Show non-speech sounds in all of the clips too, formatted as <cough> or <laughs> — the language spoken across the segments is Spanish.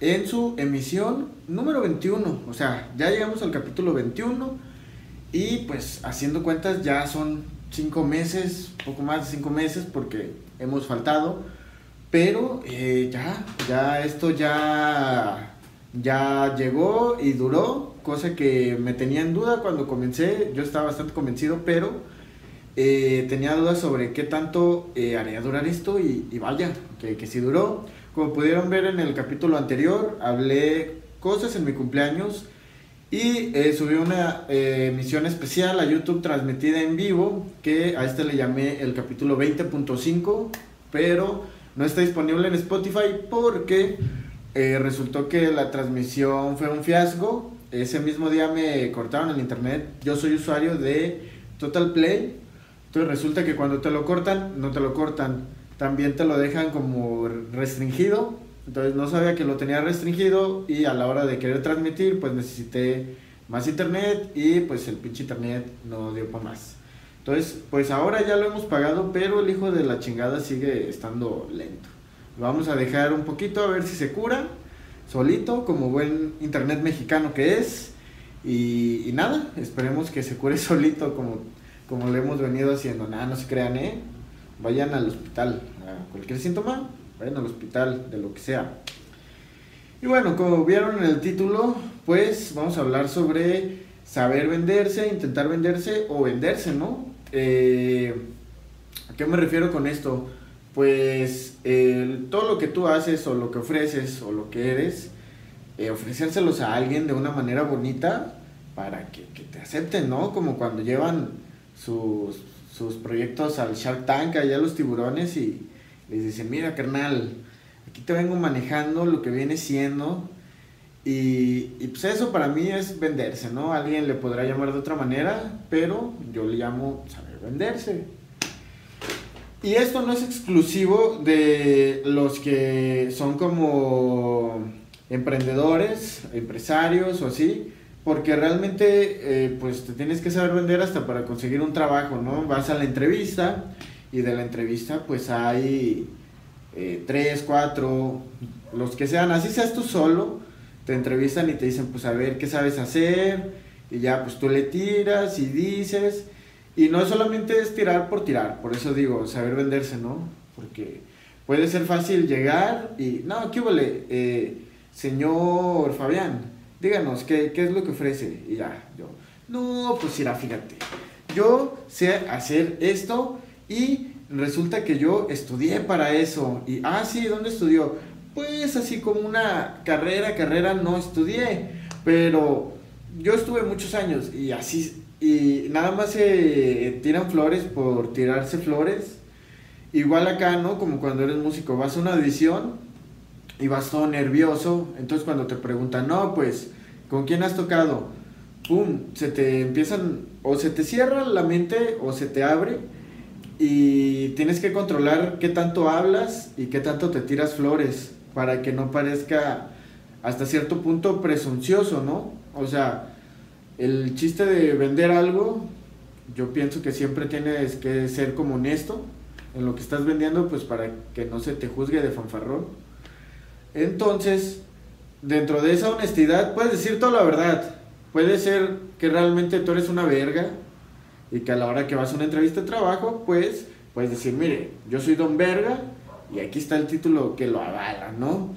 en su emisión número 21, o sea, ya llegamos al capítulo 21 y pues haciendo cuentas ya son 5 meses, poco más de 5 meses porque hemos faltado, pero eh, ya, ya esto ya, ya llegó y duró, cosa que me tenía en duda cuando comencé, yo estaba bastante convencido, pero eh, tenía dudas sobre qué tanto eh, haría durar esto y, vaya, que, que sí duró. Como pudieron ver en el capítulo anterior, hablé cosas en mi cumpleaños y eh, subí una emisión especial a YouTube transmitida en vivo que a este le llamé el capítulo 20.5, pero no está disponible en Spotify porque resultó que la transmisión fue un fiasco. Ese mismo día me cortaron el internet. Yo soy usuario de Total Play entonces resulta que cuando te lo cortan, no te lo cortan, también te lo dejan como restringido. Entonces no sabía que lo tenía restringido y a la hora de querer transmitir, pues necesité más internet y pues el pinche internet no dio para más. Entonces, pues ahora ya lo hemos pagado, pero el hijo de la chingada sigue estando lento. Lo vamos a dejar un poquito a ver si se cura solito, como buen internet mexicano que es. Y, y nada, esperemos que se cure <laughs> solito como como lo hemos venido haciendo. Nada, no se crean, ¿eh? Vayan al hospital. A cualquier síntoma, vayan al hospital, de lo que sea. Y bueno, como vieron en el título, pues vamos a hablar sobre saber venderse, intentar venderse o venderse, ¿no? Eh, ¿A qué me refiero con esto? Pues todo lo que tú haces o lo que ofreces o lo que eres, eh, ofrecérselos a alguien de una manera bonita para que, que te acepten, ¿no? Como cuando llevan sus, sus proyectos al Shark Tank, allá a los tiburones, y les dicen, mira, carnal, aquí te vengo manejando lo que viene siendo. Y, y, pues eso para mí es venderse, ¿no? Alguien le podrá llamar de otra manera, pero yo le llamo saber venderse. Y esto no es exclusivo de los que son como emprendedores, empresarios o así, porque realmente eh, pues te tienes que saber vender hasta para conseguir un trabajo, ¿no? Vas a la entrevista y de la entrevista pues hay eh, tres, cuatro, los que sean, así seas tú solo, te entrevistan y te dicen pues a ver qué sabes hacer y ya pues tú le tiras y dices y no solamente es tirar por tirar, por eso digo, saber venderse, ¿no? Porque puede ser fácil llegar y, no, ¿qué vale? Eh, señor Fabián, díganos, ¿qué, ¿qué, es lo que ofrece? Y ya, yo, no, pues irá, fíjate, yo sé hacer esto y resulta que yo estudié para eso. Y, ah, sí, ¿dónde estudió? Pues así como una carrera, carrera no estudié, pero yo estuve muchos años y así, y nada más se tiran flores por tirarse flores. Igual acá, ¿no? Como cuando eres músico, vas a una audición y vas todo nervioso. Entonces cuando te preguntan, no, pues, ¿con quién has tocado? ¡Pum! Se te empiezan, o se te cierra la mente o se te abre y tienes que controlar qué tanto hablas y qué tanto te tiras flores para que no parezca hasta cierto punto presuncioso, ¿no? O sea, el chiste de vender algo, yo pienso que siempre tienes que ser como honesto en lo que estás vendiendo, pues para que no se te juzgue de fanfarrón entonces, dentro de esa honestidad, puedes decir toda la verdad. Puede ser que realmente tú eres una verga y que a la hora que vas a una entrevista de trabajo, pues puedes decir, mire, yo soy don verga y aquí está el título que lo avala, ¿no?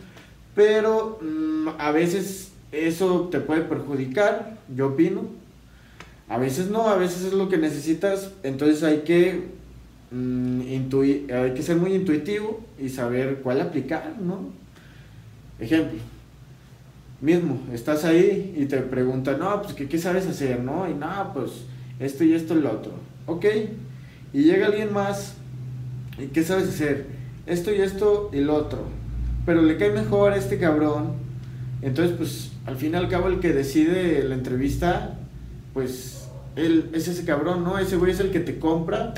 Pero mm, a veces eso te puede perjudicar, yo opino. A veces no, a veces es lo que necesitas, entonces hay que, mm, hay que ser muy intuitivo y saber cuál aplicar, ¿no? Ejemplo, mismo, estás ahí y te preguntan, no, pues ¿qué, sabes hacer? ¿No? Y no, pues esto y esto y lo otro. Ok, y llega alguien más, ¿y qué sabes hacer? Esto y esto y lo otro. Pero le cae mejor a este cabrón. Entonces, pues al fin y al cabo el que decide la entrevista, pues él es ese cabrón, ¿no? Ese güey es el que te compra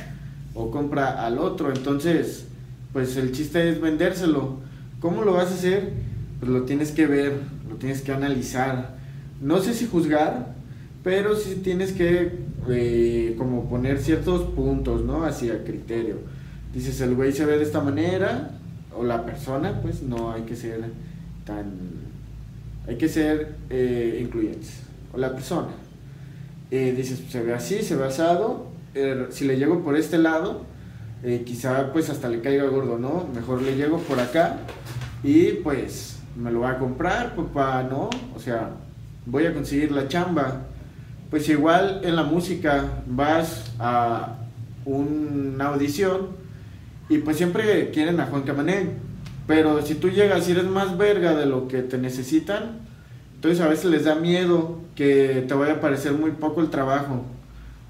o compra al otro. Entonces, pues el chiste es vendérselo. ¿Cómo lo vas a hacer? Pues lo tienes que ver, lo tienes que analizar. No sé si juzgar, pero sí tienes que eh, como poner ciertos puntos, ¿no? Hacia criterio. Dices, el güey se ve de esta manera, o la persona, pues no hay que ser tan, hay que ser eh, incluyentes, o la persona. Eh, dices, se ve así, se ve asado, er, si le llego por este lado, eh, quizá pues hasta le caiga gordo, ¿no? Mejor le llego por acá y pues me lo va a comprar, papá, ¿no? O sea, voy a conseguir la chamba. Pues igual en la música vas a una audición y pues siempre quieren a Juan Camané. Pero si tú llegas y eres más verga de lo que te necesitan, entonces a veces les da miedo que te vaya a parecer muy poco el trabajo.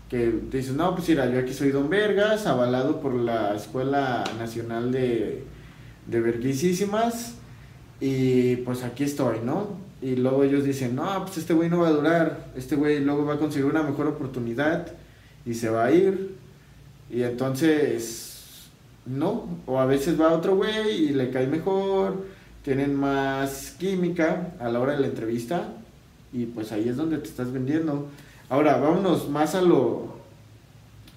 Que dices, no, pues mira, yo aquí soy Don Vergas, avalado por la Escuela Nacional de, de Verguisísimas, y pues aquí estoy, ¿no? Y luego ellos dicen, no, pues este güey no va a durar, este güey luego va a conseguir una mejor oportunidad y se va a ir. Y entonces, no, o a veces va otro güey y le cae mejor, tienen más química a la hora de la entrevista y pues ahí es donde te estás vendiendo. Ahora, vámonos más a lo,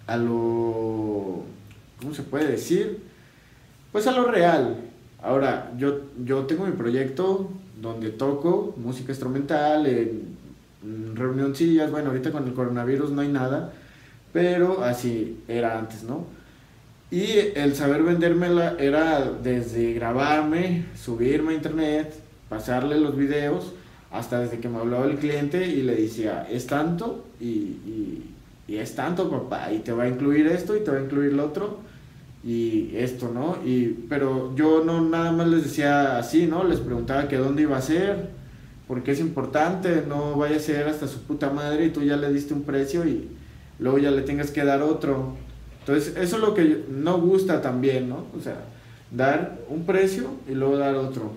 a lo, ¿cómo se puede decir? Pues a lo real. Ahora, yo, yo tengo mi proyecto donde toco música instrumental, en, en reunioncillas, bueno, ahorita con el coronavirus no hay nada, pero así era antes, ¿no? Y el saber vendérmela era desde grabarme, subirme a internet, pasarle los videos, hasta desde que me hablaba el cliente y le decía, es tanto y, y, y es tanto, papá, y te va a incluir esto y te va a incluir lo otro y esto, ¿no? Y, pero yo no nada más les decía así, ¿no? Les preguntaba que dónde iba a ser, porque es importante, no vaya a ser hasta su puta madre y tú ya le diste un precio y luego ya le tengas que dar otro. Entonces, eso es lo que no gusta también, ¿no? O sea, dar un precio y luego dar otro.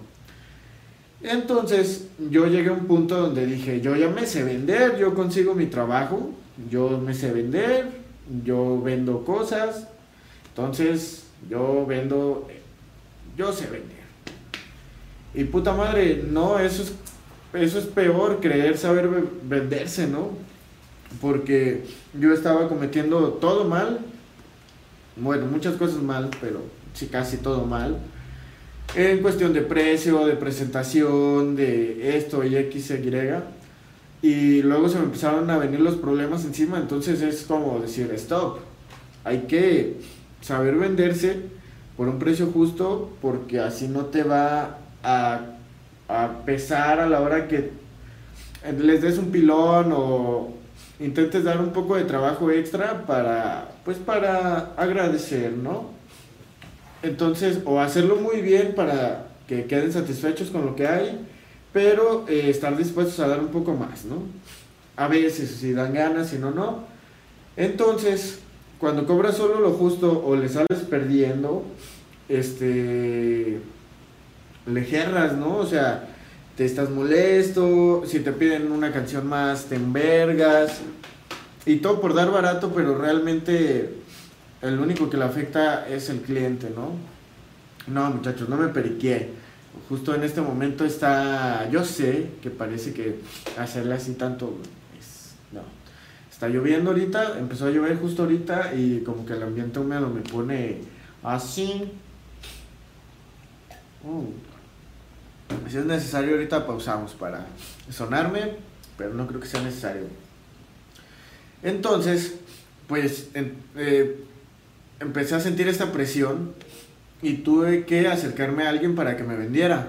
Entonces, yo llegué a un punto donde dije, yo ya me sé vender, yo consigo mi trabajo, yo me sé vender, yo vendo cosas, entonces, yo vendo, yo sé vender. Y puta madre, no, eso es, eso es peor, creer saber venderse, ¿no? Porque yo estaba cometiendo todo mal, bueno, muchas cosas mal, pero sí, casi todo mal. En cuestión de precio, de presentación, de esto y X, Y. Y luego se me empezaron a venir los problemas encima, entonces es como decir, stop, hay que saber venderse por un precio justo porque así no te va a, pesar a la hora que les des un pilón o intentes dar un poco de trabajo extra para pues para agradecer, ¿no? Entonces, o hacerlo muy bien para que queden satisfechos con lo que hay, pero eh, estar dispuestos a dar un poco más, ¿no? A veces, si dan ganas, si no, no. Entonces, cuando cobras solo lo justo o le sales perdiendo, este, le gerras, ¿no? O sea, te estás molesto, si te piden una canción más, te envergas, y todo por dar barato, pero realmente el único que le afecta es el cliente, ¿no? No, muchachos, no me periqué. Justo en este momento está, yo sé que parece que hacerle así tanto Está lloviendo ahorita, empezó a llover justo ahorita y como que el ambiente húmedo me pone así. Uh. Si es necesario ahorita pausamos para sonarme, pero no creo que sea necesario. Entonces, pues eh, empecé a sentir esta presión y tuve que acercarme a alguien para que me vendiera.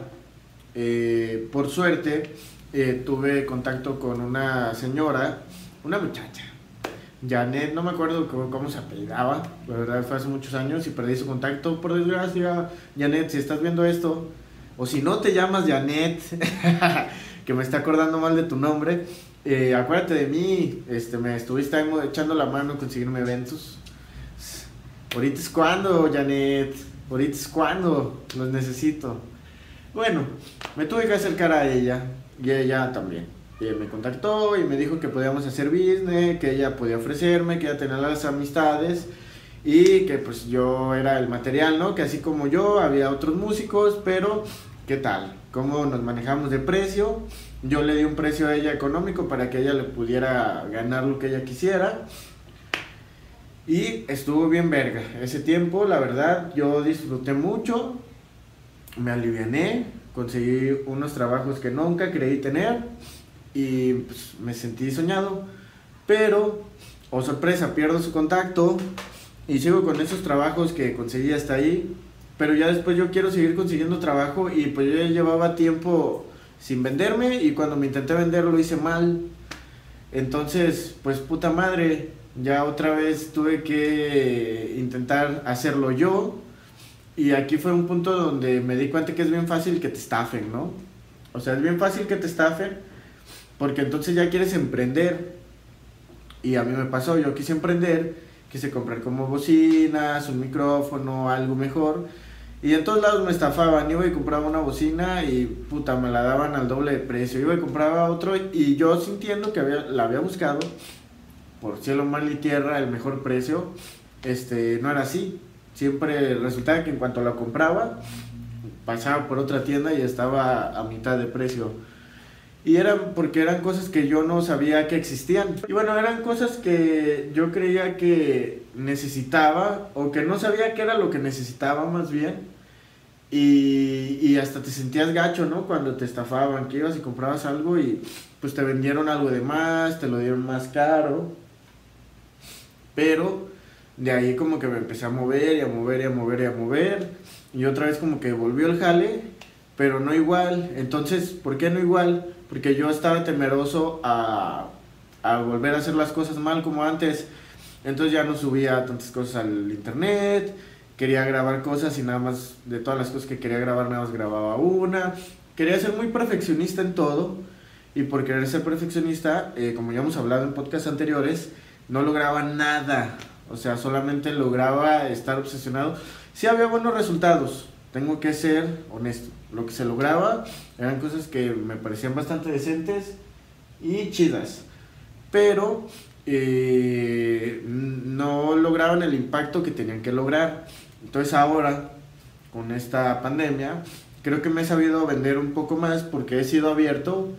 Eh, por suerte, eh, tuve contacto con una señora una muchacha. Janet, no me acuerdo cómo, se apellidaba, la verdad fue hace muchos años y perdí su contacto, por desgracia. Janet, si estás viendo esto, o si no te llamas Janet, <laughs> que me está acordando mal de tu nombre, eh, acuérdate de mí, este, me estuviste echando la mano en conseguirme eventos. Ahorita es cuando, Janet, ahorita es cuando, los necesito. Bueno, me tuve que acercar a ella y ella también. Y me contactó y me dijo que podíamos hacer business, que ella podía ofrecerme, que ella tenía las amistades y que pues yo era el material, ¿no? Que así como yo había otros músicos, pero ¿qué tal? ¿Cómo nos manejamos de precio? Yo le di un precio a ella económico para que ella le pudiera ganar lo que ella quisiera. Y estuvo bien verga. Ese tiempo, la verdad, yo disfruté mucho. me aliviané, conseguí unos trabajos que nunca creí tener y pues, me sentí soñado, pero, oh sorpresa, pierdo su contacto y sigo con esos trabajos que conseguí hasta ahí, pero ya después yo quiero seguir consiguiendo trabajo y pues yo ya llevaba tiempo sin venderme y cuando me intenté vender lo hice mal. Entonces, pues puta madre, ya otra vez tuve que intentar hacerlo yo. Y aquí fue un punto donde me di cuenta que es bien fácil que te estafen, ¿no? O sea, es bien fácil que te estafen porque entonces ya quieres emprender. Y a mí me pasó, yo quise emprender, quise comprar como bocinas, un micrófono, algo mejor. Y en todos lados me estafaban, iba y compraba una bocina y puta, me la daban al doble de precio. Iba y compraba otro y yo sintiendo que había, la había buscado por cielo, mar y tierra el mejor precio, este, no era así. Siempre resultaba que en cuanto la compraba, pasaba por otra tienda y estaba a mitad de precio. Y eran porque eran cosas que yo no sabía que existían. Y bueno, eran cosas que yo creía que necesitaba o que no sabía que era lo que necesitaba más bien. Y, y hasta te sentías gacho, ¿no? Cuando te estafaban, que ibas y comprabas algo y pues te vendieron algo de más, te lo dieron más caro. Pero de ahí como que me empecé a mover y a mover y a mover y a mover. Y otra vez como que volvió el jale, pero no igual. Entonces, ¿por qué no igual? Porque yo estaba temeroso a, volver a hacer las cosas mal como antes. Entonces ya no subía tantas cosas al internet, quería grabar cosas y nada más de todas las cosas que quería grabar nada más grababa una. Quería ser muy perfeccionista en todo y por querer ser perfeccionista, eh, como ya hemos hablado en podcasts anteriores, no lograba nada. O sea, solamente lograba estar obsesionado. Sí había buenos resultados, tengo que ser honesto. Lo que se lograba eran cosas que me parecían bastante decentes y chidas. Pero eh, no lograban el impacto que tenían que lograr. Entonces ahora, con esta pandemia, creo que me he sabido vender un poco más porque he sido abierto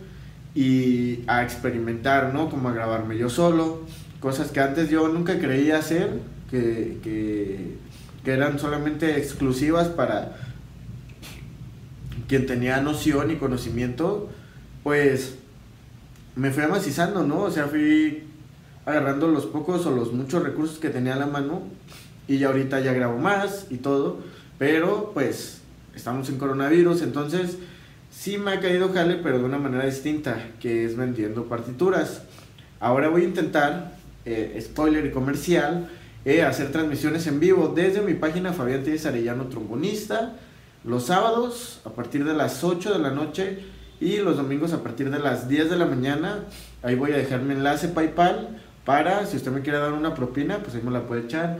y a experimentar, ¿no? Como a grabarme yo solo, cosas que antes yo nunca creía hacer, que, que eran solamente exclusivas para quien tenía noción y conocimiento, pues me fui amacizando, ¿no? O sea, fui agarrando los pocos o los muchos recursos que tenía a la mano y ya ahorita ya grabo más y todo, pero pues estamos en coronavirus, entonces sí me ha caído jale, pero de una manera distinta, que es vendiendo partituras. Ahora voy a intentar, eh, spoiler y comercial, eh, hacer transmisiones en vivo desde mi página Fabián Tiedes Arellano Trombonista, los sábados a partir de las 8 de la noche y los domingos a partir de las 10 de la mañana. Ahí voy a dejar mi enlace PayPal para, si usted me quiere dar una propina, pues ahí me la puede echar.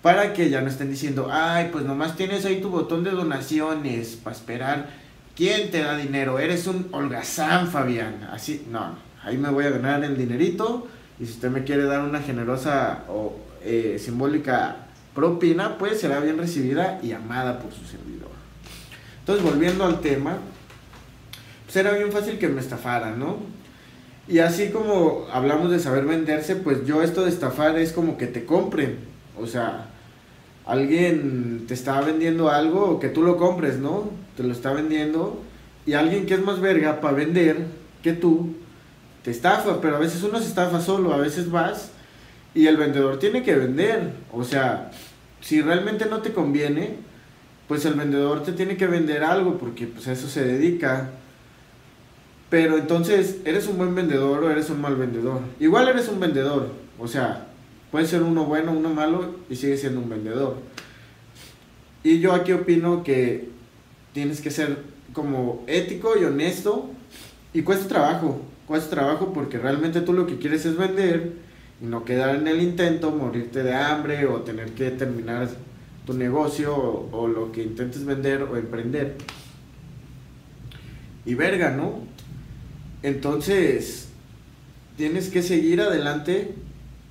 Para que ya no estén diciendo, ay, pues nomás tienes ahí tu botón de donaciones para esperar. ¿Quién te da dinero? Eres un holgazán, Fabián. Así, no, ahí me voy a ganar el dinerito. Y si usted me quiere dar una generosa eh, simbólica propina, pues será bien recibida y amada por su servidor. Entonces, volviendo al tema, pues era bien fácil que me estafaran, ¿no? Y así como hablamos de saber venderse, pues yo esto de estafar es como que te compren. O sea, alguien te está vendiendo algo que tú lo compres, ¿no? Te lo está vendiendo y alguien que es más verga para vender que tú te estafa, pero a veces uno se estafa solo, a veces vas y el vendedor tiene que vender. O sea, si realmente no te conviene, pues el vendedor te tiene que vender algo porque pues a eso se dedica. Pero entonces, ¿eres un buen vendedor o eres un mal vendedor? Igual eres un vendedor, o sea, puede ser uno bueno, uno malo y sigue siendo un vendedor. Y yo aquí opino que tienes que ser como ético y honesto y cuesta trabajo, cuesta trabajo porque realmente tú lo que quieres es vender y no quedar en el intento, morirte de hambre o tener que terminar tu negocio o, lo que intentes vender o emprender. Y verga, ¿no? Entonces, tienes que seguir adelante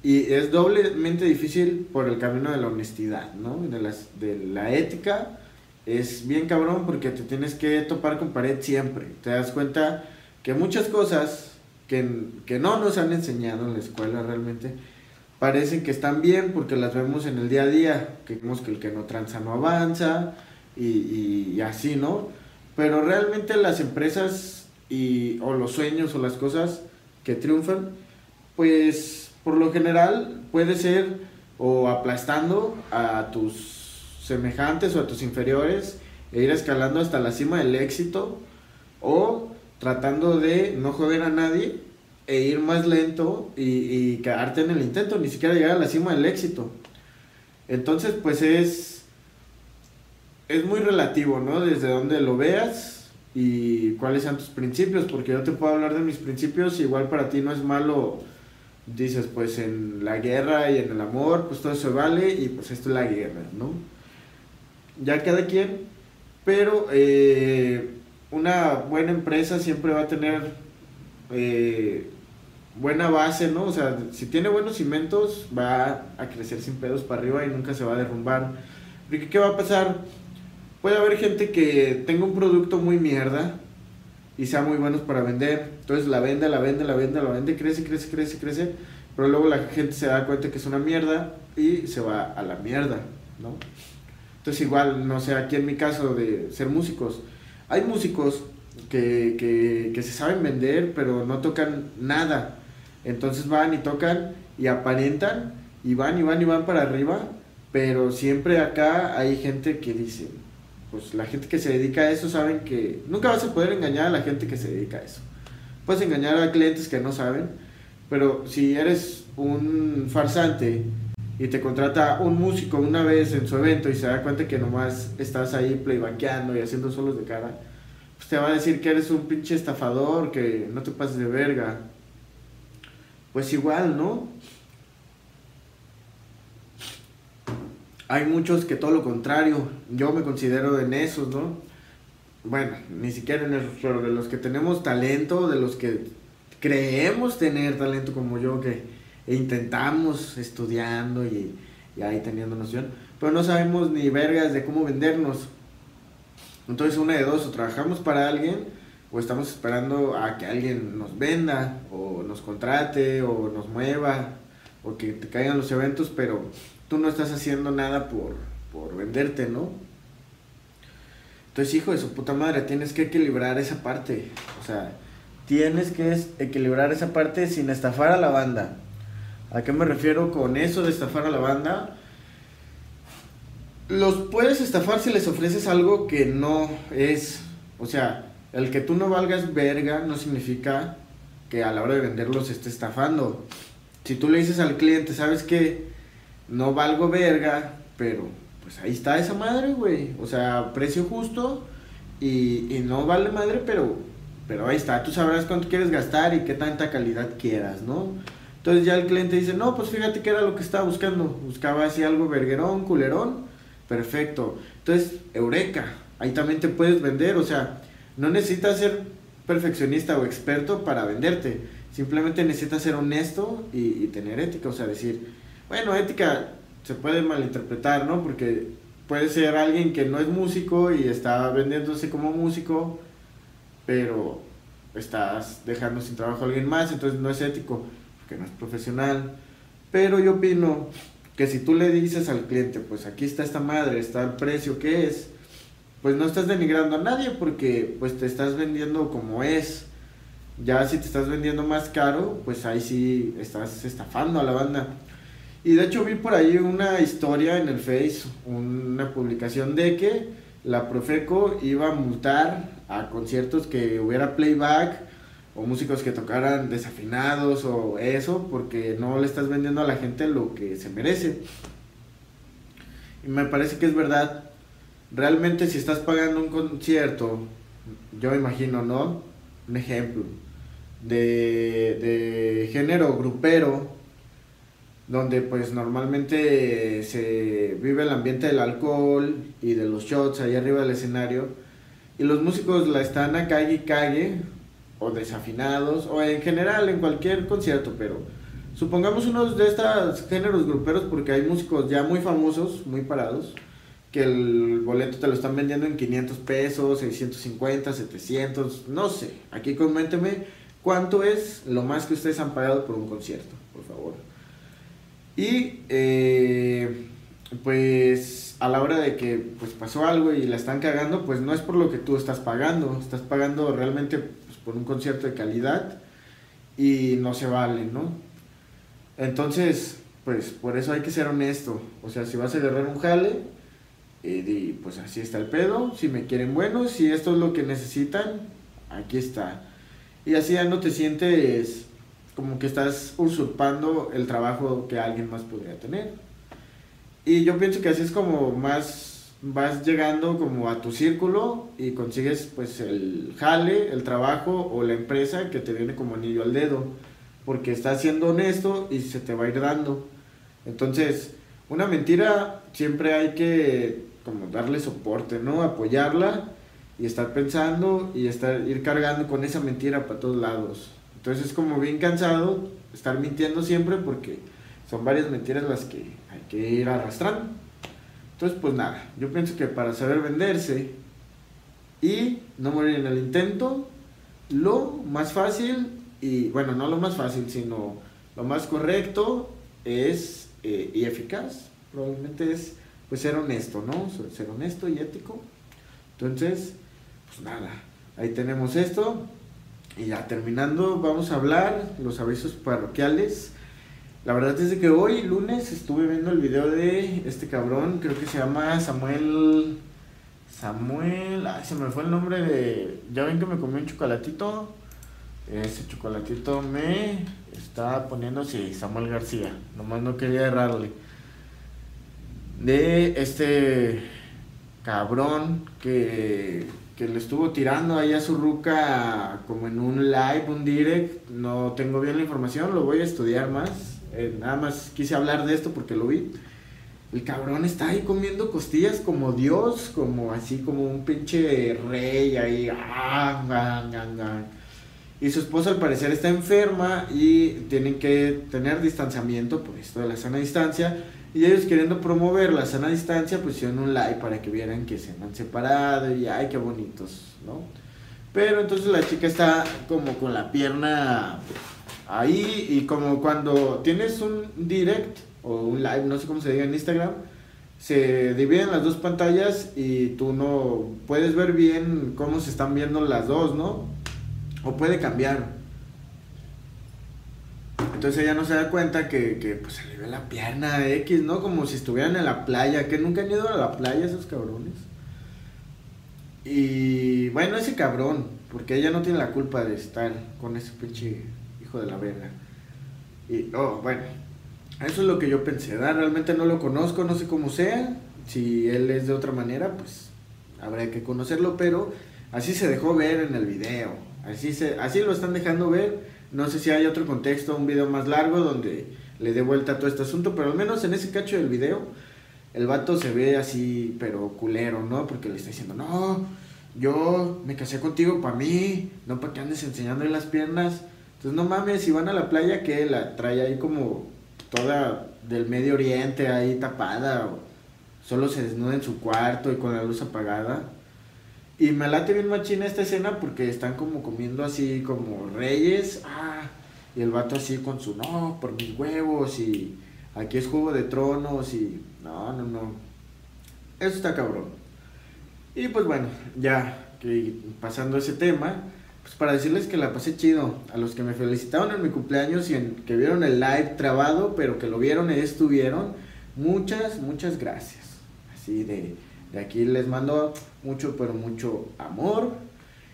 y es doblemente difícil por el camino de la honestidad, ¿no? De, las, de la ética. Es bien cabrón porque te tienes que topar con pared siempre. Te das cuenta que muchas cosas que, que no nos han enseñado en la escuela realmente parecen que están bien porque las vemos en el día a día. Que vemos que el que no tranza no avanza, y, y así, ¿no? Pero realmente las empresas y, o los sueños o las cosas que triunfan, pues por lo general puede ser o aplastando a tus semejantes o a tus inferiores e ir escalando hasta la cima del éxito o tratando de no joder a nadie e ir más lento y, y quedarte en el intento, ni siquiera llegar a la cima del éxito. Entonces, pues es, es muy relativo, ¿no? Desde donde lo veas y cuáles sean tus principios, porque yo te puedo hablar de mis principios, igual para ti no es malo, dices, pues en la guerra y en el amor, pues todo eso vale y pues esto es la guerra, ¿no? Ya cada quien, pero eh, una buena empresa siempre va a tener eh, buena base, ¿no? O sea, si tiene buenos cimientos, va a crecer sin pedos para arriba y nunca se va a derrumbar. Porque, ¿qué va a pasar? Puede haber gente que tenga un producto muy mierda y sea muy buenos para vender. Entonces la vende, la vende, la vende, la vende, crece, crece, crece, crece. Pero luego la gente se da cuenta que es una mierda y se va a la mierda, ¿no? Entonces igual, no sé, aquí en mi caso de ser músicos, hay músicos que, que, se saben vender, pero no tocan nada. Entonces van y tocan y aparentan y van y van y van para arriba, pero siempre acá hay gente que dice, pues la gente que se dedica a eso saben que nunca vas a poder engañar a la gente que se dedica a eso. Puedes engañar a clientes que no saben, pero si eres un farsante y te contrata un músico una vez en su evento y se da cuenta que nomás estás ahí playbackeando y haciendo solos de cara, pues te va a decir que eres un pinche estafador, que no te pases de verga. Pues igual, ¿no? Hay muchos que todo lo contrario, yo me considero en esos, ¿no? Bueno, ni siquiera en esos, pero de los que tenemos talento, de los que creemos tener talento como yo, que intentamos estudiando y, y ahí teniendo noción, pero no sabemos ni vergas de cómo vendernos. Entonces una de dos, o trabajamos para alguien, o estamos esperando a que alguien nos venda, o nos contrate, o nos mueva, o que te caigan los eventos, pero tú no estás haciendo nada por, por venderte, ¿no? Entonces, hijo de su puta madre, tienes que equilibrar esa parte. O sea, tienes que equilibrar esa parte sin estafar a la banda. ¿A qué me refiero con eso de estafar a la banda? Los puedes estafar si les ofreces algo que no es. O sea, el que tú no valgas verga no significa que a la hora de venderlos esté estafando. Si tú le dices al cliente, ¿sabes qué? no valgo verga, pero pues ahí está esa madre, güey. O sea, precio justo y, y, no vale madre, pero, pero ahí está. Tú sabrás cuánto quieres gastar y qué tanta calidad quieras, ¿no? Entonces ya el cliente dice, no, pues fíjate que era lo que estaba buscando. Buscaba así algo verguerón, culerón. Perfecto. Entonces, eureka. Ahí también te puedes vender. O sea, no necesitas ser perfeccionista o experto para venderte. Simplemente necesitas ser honesto y, y tener ética. O sea, decir, bueno, ética se puede malinterpretar, ¿no? Porque puede ser alguien que no es músico y está vendiéndose como músico, pero estás dejando sin trabajo a alguien más, entonces no es ético, porque no es profesional. Pero yo opino que si tú le dices al cliente, pues aquí está esta madre, está el precio que es, pues no estás denigrando a nadie porque pues te estás vendiendo como es. Ya si te estás vendiendo más caro, pues ahí sí estás estafando a la banda. Y de hecho vi por ahí una historia en el Face, una publicación de que la Profeco iba a multar a conciertos que hubiera playback o músicos que tocaran desafinados o eso, porque no le estás vendiendo a la gente lo que se merece. Y me parece que es verdad. Realmente si estás pagando un concierto, yo imagino, ¿no? Un ejemplo, de, de género grupero, donde pues normalmente se vive el ambiente del alcohol y de los shots ahí arriba del escenario y los músicos la están a calle y calle o desafinados o en general en cualquier concierto, pero supongamos unos de estos géneros gruperos porque hay músicos ya muy famosos, muy parados, que el boleto te lo están vendiendo en 500 pesos, 650, 700, no sé, aquí coménteme cuánto es lo más que ustedes han pagado por un concierto, por favor. Y eh, pues a la hora de que pues pasó algo y la están cagando, pues no es por lo que tú estás pagando, estás pagando realmente por un concierto de calidad y no se vale, ¿no? Entonces, pues por eso hay que ser honesto, o sea, si vas a agarrar un jale, y pues así está el pedo, si me quieren bueno, si esto es lo que necesitan, aquí está. Y así ya no te sientes como que estás usurpando el trabajo que alguien más podría tener. Y yo pienso que así es como más vas llegando como a tu círculo y consigues pues el jale, el trabajo o la empresa que te viene como anillo al dedo, porque estás siendo honesto y se te va a ir dando. Entonces, una mentira siempre hay que como darle soporte, ¿no? Apoyarla y estar pensando y estar ir cargando con esa mentira para todos lados. Entonces es como bien cansado estar mintiendo siempre porque son varias mentiras las que hay que ir arrastrando. Entonces pues nada, yo pienso que para saber venderse y no morir en el intento, lo más fácil y bueno, no lo más fácil, sino lo más correcto es eh, y eficaz, probablemente es pues ser honesto, ¿no? Ser honesto y ético. Entonces, pues nada, ahí tenemos esto. Y ya terminando, vamos a hablar los avisos parroquiales. La verdad es que hoy, lunes, estuve viendo el video de este cabrón, creo que se llama Samuel. Samuel. Ay, se me fue el nombre de. Ya ven que me comí un chocolatito. Ese chocolatito me está poniendo, sí, Samuel García. Nomás no quería errarle. De este cabrón que que le estuvo tirando ahí a su ruca como en un live, un direct. No tengo bien la información, lo voy a estudiar más. Eh, nada más quise hablar de esto porque lo vi. El cabrón está ahí comiendo costillas como Dios, como así como un pinche rey ahí. Ah, y su esposa al parecer está enferma y tienen que tener distanciamiento por esto de la sana distancia y ellos queriendo promover la sana distancia, pusieron un like para que vieran que se han separado y ay, qué bonitos, ¿no? Pero entonces la chica está como con la pierna ahí y como cuando tienes un direct o un live, no sé cómo se diga en Instagram, se dividen las dos pantallas y tú no puedes ver bien cómo se están viendo las dos, ¿no? O puede cambiar. Entonces ella no se da cuenta que, que pues se le ve la pierna X, ¿no? Como si estuvieran en la playa, que nunca han ido a la playa esos cabrones. Y bueno, ese cabrón, porque ella no tiene la culpa de estar con ese pinche de la verga. Y, oh, bueno, eso es lo que yo pensé, ¿verdad? Realmente no lo conozco, no sé cómo sea. Si él es de otra manera, pues habrá que conocerlo, pero así se dejó ver en el video. Así, se, así lo están dejando ver no sé si hay otro contexto, un video más largo donde le dé vuelta a todo este asunto, pero al menos en ese cacho del video, el vato se ve así, pero culero, ¿no? Porque le está diciendo, no, yo me casé contigo para mí, no para que andes enseñándole las piernas. Entonces, no mames, si van a la playa, que la trae ahí como toda del Medio Oriente ahí tapada, o solo se desnuda en su cuarto y con la luz apagada. Y me late bien machina esta escena porque están como comiendo así como reyes. Ah, y el vato así con su no, por mis huevos y aquí es juego de tronos y no, no, no. Eso está cabrón. Y pues bueno, ya que pasando ese tema, pues para decirles que la pasé chido. A los que me felicitaron en mi cumpleaños y que vieron el live trabado, pero que lo vieron y estuvieron, muchas, muchas gracias. Así de de aquí les mando mucho, pero mucho amor.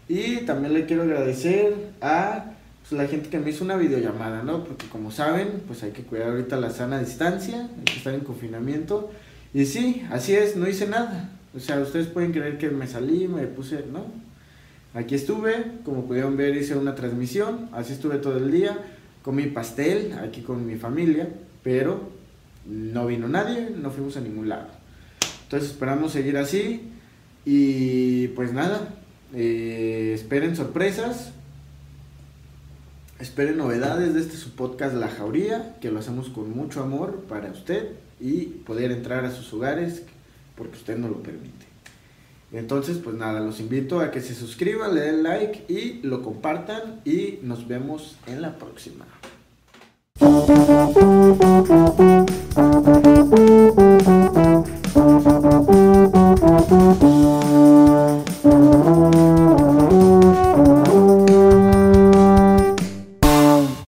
Y también le quiero agradecer a pues, la gente que me hizo una videollamada, ¿no? Porque como saben, pues hay que cuidar ahorita la sana distancia, hay que estar en confinamiento. Y sí, así es, no hice nada. O sea, ustedes pueden creer que me salí, me puse, ¿no? Aquí estuve, como pudieron ver, hice una transmisión, así estuve todo el día, comí pastel aquí con mi familia, pero no vino nadie, no fuimos a ningún lado. Entonces esperamos seguir así. Y pues nada, eh, esperen sorpresas. Esperen novedades de este su podcast La Jauría, que lo hacemos con mucho amor para usted y poder entrar a sus hogares porque usted no lo permite. Entonces, pues nada, los invito a que se suscriban, le den like y lo compartan y nos vemos en la próxima.